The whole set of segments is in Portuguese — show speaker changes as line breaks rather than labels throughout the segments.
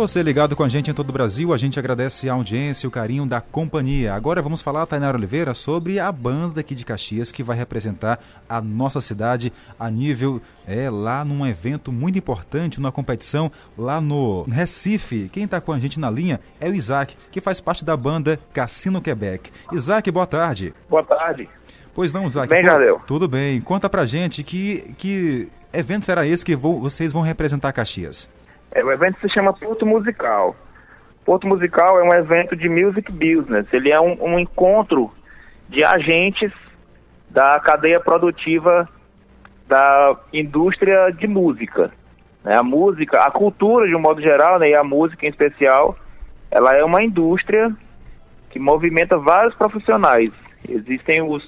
Você ligado com a gente em todo o Brasil, a gente agradece a audiência e o carinho da companhia. Agora vamos falar, Tainara Oliveira, sobre a banda aqui de Caxias que vai representar a nossa cidade a nível, é, lá num evento muito importante, numa competição lá no Recife. Quem está com a gente na linha é o Isaac, que faz parte da banda Cassino Quebec. Isaac, boa tarde.
Boa tarde.
Pois não, Isaac.
Bem, Jadeu.
Tudo bem. Conta pra gente que, que evento será esse que vou, vocês vão representar Caxias?
É, o evento se chama Porto Musical. Porto Musical é um evento de music business. Ele é um, um encontro de agentes da cadeia produtiva da indústria de música. Né? A música, a cultura de um modo geral, né, e a música em especial, ela é uma indústria que movimenta vários profissionais. Existem os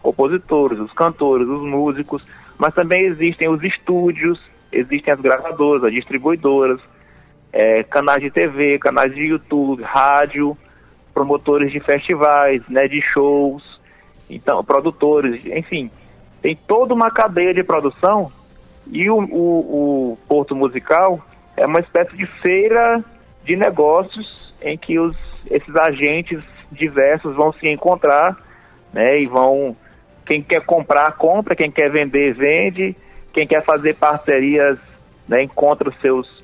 compositores, os cantores, os músicos, mas também existem os estúdios, existem as gravadoras, as distribuidoras, é, canais de TV, canais de YouTube, rádio, promotores de festivais, né, de shows, então produtores, enfim, tem toda uma cadeia de produção e o, o, o Porto Musical é uma espécie de feira de negócios em que os, esses agentes diversos vão se encontrar, né, e vão quem quer comprar compra, quem quer vender vende, quem quer fazer parcerias, né, encontra os seus,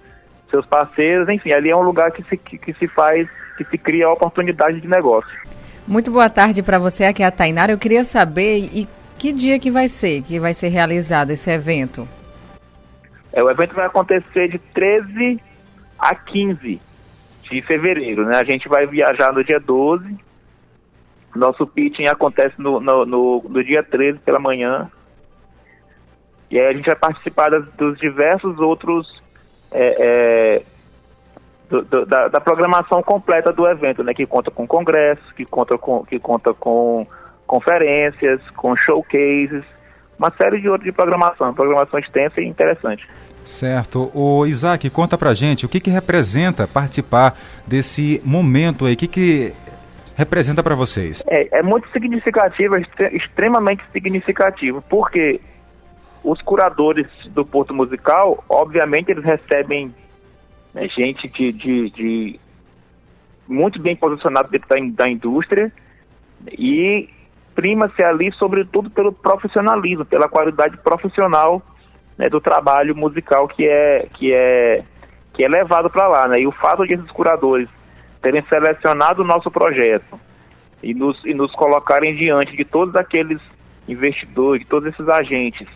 seus parceiros, enfim, ali é um lugar que se, que, que se faz, que se cria oportunidade de negócio.
Muito boa tarde para você, aqui é a Tainara. Eu queria saber e que dia que vai ser, que vai ser realizado esse evento?
É, o evento vai acontecer de 13 a 15 de fevereiro, né? A gente vai viajar no dia 12. Nosso pitching acontece no, no, no, no dia 13 pela manhã e aí a gente vai participar das, dos diversos outros. É, é, do, do, da, da, programação completa do evento, né? Que conta com congressos, que conta com, que conta com conferências, com showcases, uma série de outros de programação, programação extensa e interessante.
Certo. O Isaac, conta pra gente o que, que representa participar desse momento aí, o que, que representa para vocês?
É, é muito significativo, é extremamente significativo, porque os curadores do Porto Musical, obviamente, eles recebem né, gente de, de, de, muito bem posicionado dentro da, da indústria e prima-se ali, sobretudo, pelo profissionalismo, pela qualidade profissional né, do trabalho musical que é, que é, que é levado para lá. Né? E o fato de esses curadores terem selecionado o nosso projeto e nos, e nos colocarem diante de todos aqueles investidores, de todos esses agentes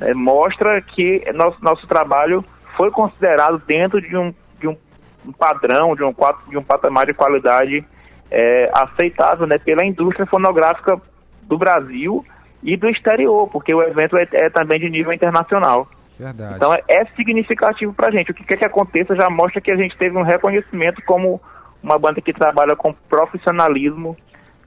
é, mostra que nosso, nosso trabalho foi considerado dentro de um, de um, um padrão, de um, de um patamar de qualidade é, aceitável né, pela indústria fonográfica do Brasil e do exterior, porque o evento é, é também de nível internacional.
Verdade.
Então é, é significativo para a gente. O que quer que aconteça já mostra que a gente teve um reconhecimento como uma banda que trabalha com profissionalismo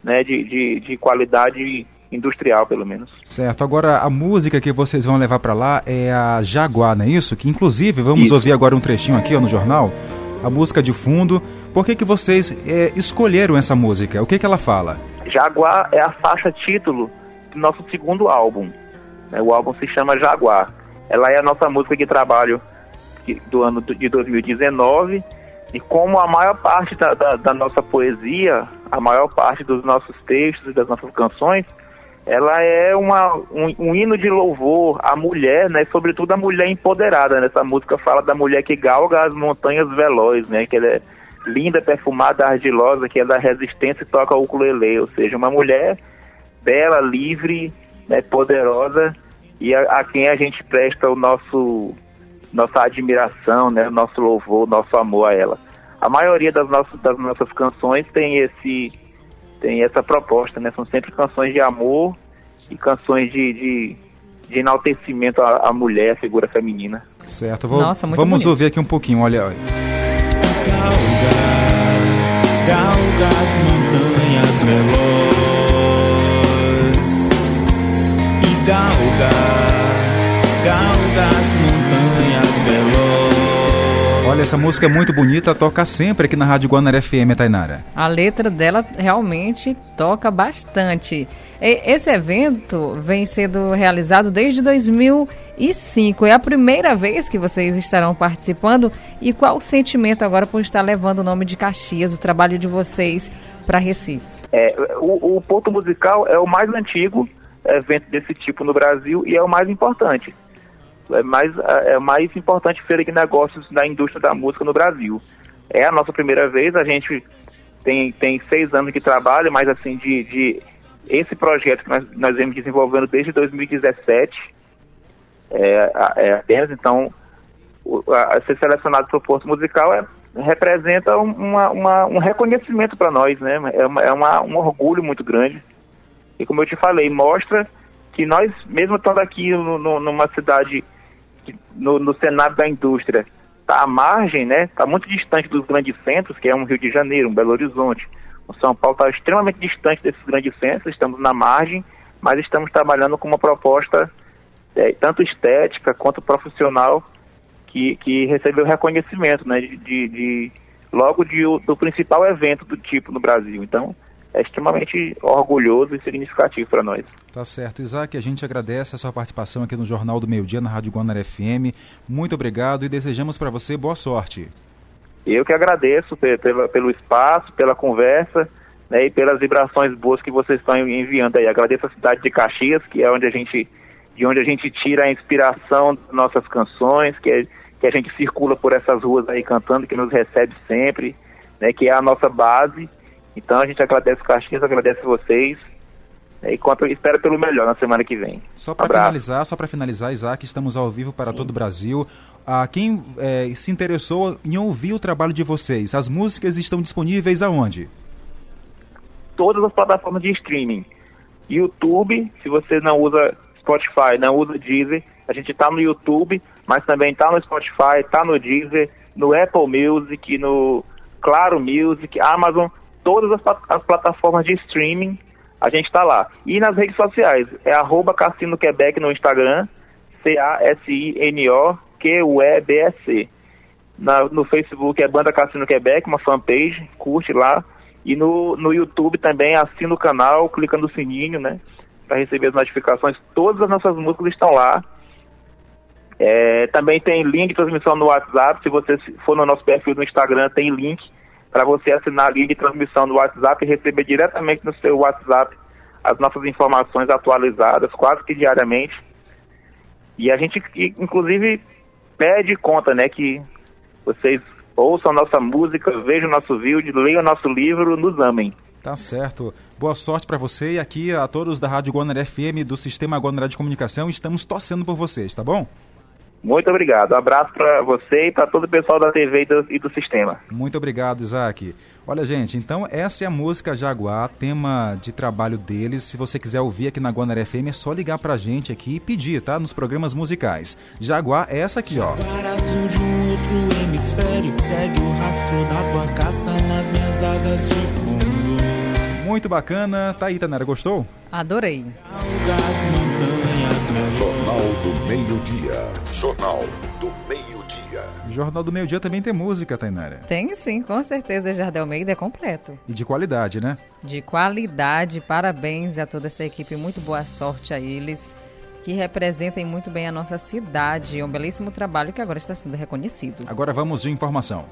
né, de, de, de qualidade industrial, pelo menos.
Certo. Agora, a música que vocês vão levar para lá é a Jaguar, não é isso? Que inclusive vamos isso. ouvir agora um trechinho aqui ó, no jornal, a música de fundo. Por que, que vocês é, escolheram essa música? O que, que ela fala?
Jaguar é a faixa título do nosso segundo álbum. Né? O álbum se chama Jaguar. Ela é a nossa música de trabalho do ano de 2019 e como a maior parte da, da, da nossa poesia, a maior parte dos nossos textos e das nossas canções ela é uma, um, um, hino de louvor à mulher, né? Sobretudo a mulher empoderada. Né? Essa música fala da mulher que galga as montanhas velozes, né? Que ela é linda, perfumada, ardilosa, que é da resistência e toca o ukulele. Ou seja, uma mulher bela, livre, né? poderosa e a, a quem a gente presta o nosso nossa admiração, né? Nosso louvor, nosso amor a ela. A maioria das nossas, das nossas canções tem esse tem essa proposta, né? São sempre canções de amor e canções de, de, de enaltecimento à, à, mulher, à figura feminina.
Certo, Vou, Nossa, vamos bonito. ouvir aqui um pouquinho, olha. olha. Galga, galga as montanhas e galga, galga as montanhas Olha, essa música é muito bonita, toca sempre aqui na Rádio Guanara FM, Tainara.
A letra dela realmente toca bastante. Esse evento vem sendo realizado desde 2005. É a primeira vez que vocês estarão participando. E qual o sentimento agora por estar levando o nome de Caxias, o trabalho de vocês, para Recife?
É, o, o Ponto Musical é o mais antigo evento desse tipo no Brasil e é o mais importante é mais, é mais importante feira de negócios da indústria da música no Brasil. É a nossa primeira vez, a gente tem, tem seis anos de trabalho, mas assim, de, de esse projeto que nós, nós vemos desenvolvendo desde 2017, é, é apenas, então, o, a, ser selecionado para o Porto Musical é, representa uma, uma, um reconhecimento para nós, né? É, uma, é uma, um orgulho muito grande. E como eu te falei, mostra que nós, mesmo estando aqui no, no, numa cidade no, no cenário da indústria está à margem, né? Está muito distante dos grandes centros, que é um Rio de Janeiro, um Belo Horizonte. O São Paulo está extremamente distante desses grandes centros, estamos na margem, mas estamos trabalhando com uma proposta é, tanto estética quanto profissional que, que recebeu reconhecimento, né? De, de, de logo de, do principal evento do tipo no Brasil. Então, é extremamente orgulhoso e significativo para nós.
Tá certo. Isaac, a gente agradece a sua participação aqui no Jornal do Meio Dia, na Rádio Guanara FM. Muito obrigado e desejamos para você boa sorte.
Eu que agradeço pelo, pelo espaço, pela conversa né, e pelas vibrações boas que vocês estão enviando aí. Agradeço a cidade de Caxias, que é onde a gente, de onde a gente tira a inspiração das nossas canções, que, é, que a gente circula por essas ruas aí cantando, que nos recebe sempre, né, que é a nossa base então a gente agradece o Caxias, agradece vocês. Né, e conto, espero pelo melhor na semana que vem.
Só para finalizar, só para finalizar, Isaac, estamos ao vivo para Sim. todo o Brasil. Ah, quem é, se interessou em ouvir o trabalho de vocês, as músicas estão disponíveis aonde?
Todas as plataformas de streaming. YouTube, se você não usa Spotify, não usa Deezer, a gente está no YouTube, mas também está no Spotify, está no Deezer, no Apple Music, no Claro Music, Amazon, todas as, as plataformas de streaming, a gente está lá. E nas redes sociais, é arroba Cassino Quebec no Instagram, C-A-S-I-N-O-Q-U-E-B-S-C. no Facebook é Banda Cassino Quebec, uma fanpage, curte lá. E no, no YouTube também assina o canal, clica no sininho, né? Para receber as notificações. Todas as nossas músicas estão lá. É, também tem link de transmissão no WhatsApp. Se você for no nosso perfil no Instagram, tem link para você assinar a linha de transmissão do WhatsApp e receber diretamente no seu WhatsApp as nossas informações atualizadas, quase que diariamente. E a gente, inclusive, pede conta, né, que vocês ouçam nossa música, vejam nosso vídeo, leiam nosso livro, nos amem.
Tá certo. Boa sorte para você e aqui a todos da Rádio Guanaré FM, do Sistema Guanaré de Comunicação, estamos torcendo por vocês, tá bom?
Muito obrigado. Um abraço para você e para todo o pessoal da TV e do, e do, sistema.
Muito obrigado, Isaac. Olha, gente, então essa é a música Jaguar, tema de trabalho deles. Se você quiser ouvir aqui na Guanaré FM, é só ligar pra gente aqui e pedir, tá? Nos programas musicais. Jaguar é essa aqui, ó. azul de um outro hemisfério, segue o rastro da tua caça nas minhas asas de fundo. Muito bacana. Tá aí, Tanera, gostou?
Adorei.
Jornal do Meio-Dia. Jornal do Meio-Dia.
Jornal do Meio-Dia também tem música, Tainara.
Tem sim, com certeza. Jardel Almeida é completo.
E de qualidade, né?
De qualidade. Parabéns a toda essa equipe. Muito boa sorte a eles que representem muito bem a nossa cidade. É um belíssimo trabalho que agora está sendo reconhecido.
Agora vamos de informação.